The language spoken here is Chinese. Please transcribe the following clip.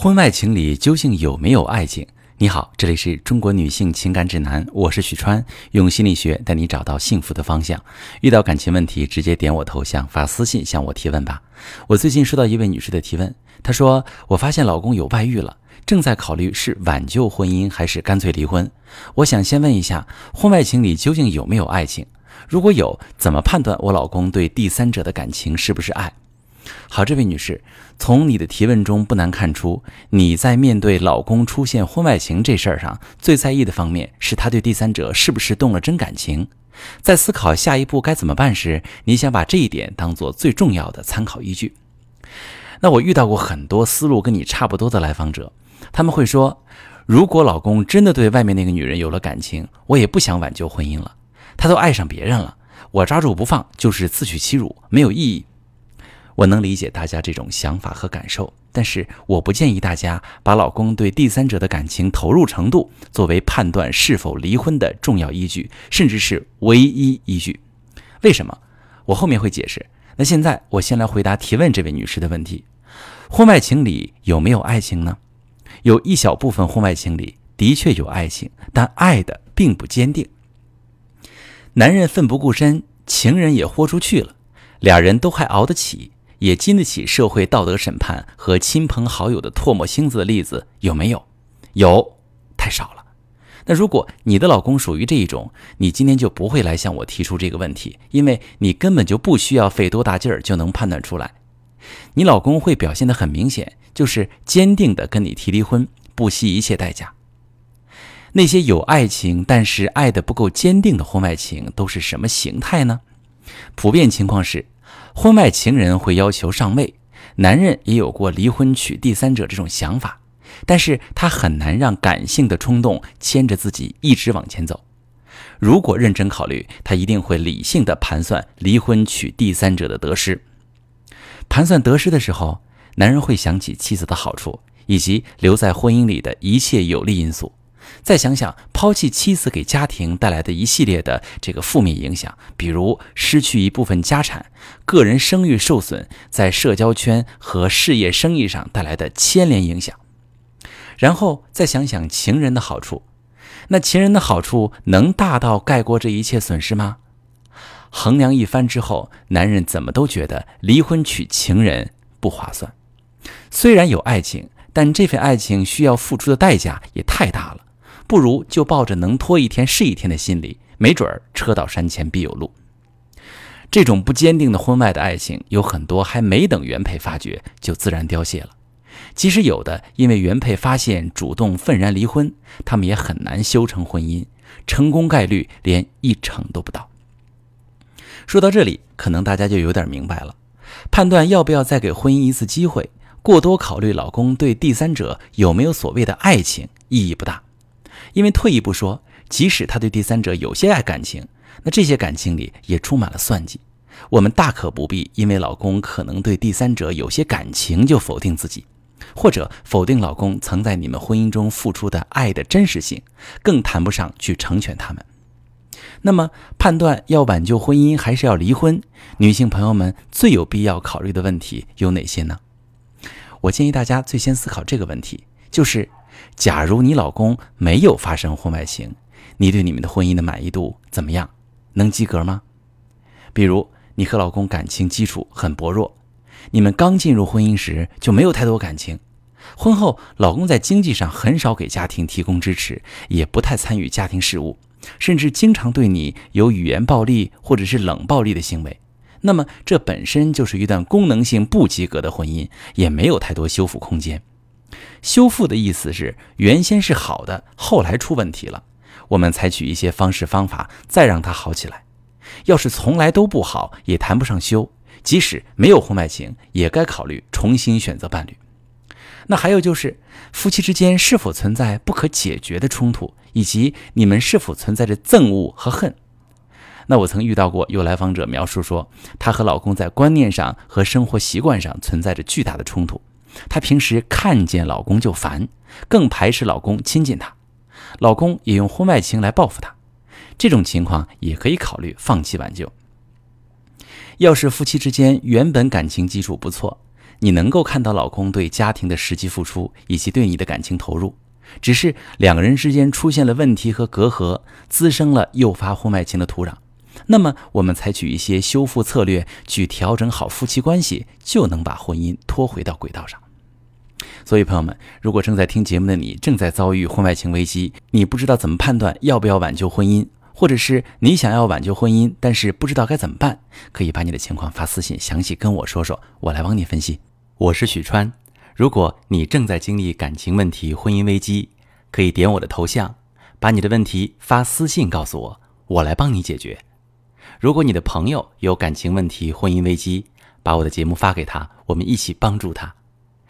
婚外情里究竟有没有爱情？你好，这里是中国女性情感指南，我是许川，用心理学带你找到幸福的方向。遇到感情问题，直接点我头像发私信向我提问吧。我最近收到一位女士的提问，她说：“我发现老公有外遇了，正在考虑是挽救婚姻还是干脆离婚。我想先问一下，婚外情里究竟有没有爱情？如果有，怎么判断我老公对第三者的感情是不是爱？”好，这位女士，从你的提问中不难看出，你在面对老公出现婚外情这事儿上，最在意的方面是他对第三者是不是动了真感情。在思考下一步该怎么办时，你想把这一点当做最重要的参考依据。那我遇到过很多思路跟你差不多的来访者，他们会说，如果老公真的对外面那个女人有了感情，我也不想挽救婚姻了，他都爱上别人了，我抓住不放就是自取其辱，没有意义。我能理解大家这种想法和感受，但是我不建议大家把老公对第三者的感情投入程度作为判断是否离婚的重要依据，甚至是唯一依据。为什么？我后面会解释。那现在我先来回答提问这位女士的问题：婚外情里有没有爱情呢？有一小部分婚外情里的确有爱情，但爱的并不坚定。男人奋不顾身，情人也豁出去了，俩人都还熬得起。也经得起社会道德审判和亲朋好友的唾沫星子的例子有没有？有，太少了。那如果你的老公属于这一种，你今天就不会来向我提出这个问题，因为你根本就不需要费多大劲儿就能判断出来。你老公会表现得很明显，就是坚定地跟你提离婚，不惜一切代价。那些有爱情但是爱的不够坚定的婚外情都是什么形态呢？普遍情况是。婚外情人会要求上位，男人也有过离婚娶第三者这种想法，但是他很难让感性的冲动牵着自己一直往前走。如果认真考虑，他一定会理性的盘算离婚娶第三者的得失。盘算得失的时候，男人会想起妻子的好处，以及留在婚姻里的一切有利因素。再想想抛弃妻子给家庭带来的一系列的这个负面影响，比如失去一部分家产、个人声誉受损，在社交圈和事业生意上带来的牵连影响，然后再想想情人的好处，那情人的好处能大到盖过这一切损失吗？衡量一番之后，男人怎么都觉得离婚娶情人不划算。虽然有爱情，但这份爱情需要付出的代价也太大了。不如就抱着能拖一天是一天的心理，没准儿车到山前必有路。这种不坚定的婚外的爱情，有很多还没等原配发觉就自然凋谢了。即使有的因为原配发现主动愤然离婚，他们也很难修成婚姻，成功概率连一成都不到。说到这里，可能大家就有点明白了，判断要不要再给婚姻一次机会，过多考虑老公对第三者有没有所谓的爱情，意义不大。因为退一步说，即使他对第三者有些爱感情，那这些感情里也充满了算计。我们大可不必因为老公可能对第三者有些感情就否定自己，或者否定老公曾在你们婚姻中付出的爱的真实性，更谈不上去成全他们。那么，判断要挽救婚姻还是要离婚，女性朋友们最有必要考虑的问题有哪些呢？我建议大家最先思考这个问题，就是。假如你老公没有发生婚外情，你对你们的婚姻的满意度怎么样？能及格吗？比如你和老公感情基础很薄弱，你们刚进入婚姻时就没有太多感情，婚后老公在经济上很少给家庭提供支持，也不太参与家庭事务，甚至经常对你有语言暴力或者是冷暴力的行为，那么这本身就是一段功能性不及格的婚姻，也没有太多修复空间。修复的意思是原先是好的，后来出问题了，我们采取一些方式方法再让它好起来。要是从来都不好，也谈不上修。即使没有婚外情，也该考虑重新选择伴侣。那还有就是，夫妻之间是否存在不可解决的冲突，以及你们是否存在着憎恶和恨？那我曾遇到过有来访者描述说，她和老公在观念上和生活习惯上存在着巨大的冲突。她平时看见老公就烦，更排斥老公亲近她，老公也用婚外情来报复她。这种情况也可以考虑放弃挽救。要是夫妻之间原本感情基础不错，你能够看到老公对家庭的实际付出以及对你的感情投入，只是两个人之间出现了问题和隔阂，滋生了诱发婚外情的土壤。那么，我们采取一些修复策略去调整好夫妻关系，就能把婚姻拖回到轨道上。所以，朋友们，如果正在听节目的你正在遭遇婚外情危机，你不知道怎么判断要不要挽救婚姻，或者是你想要挽救婚姻，但是不知道该怎么办，可以把你的情况发私信，详细跟我说说，我来帮你分析。我是许川，如果你正在经历感情问题、婚姻危机，可以点我的头像，把你的问题发私信告诉我，我来帮你解决。如果你的朋友有感情问题、婚姻危机，把我的节目发给他，我们一起帮助他。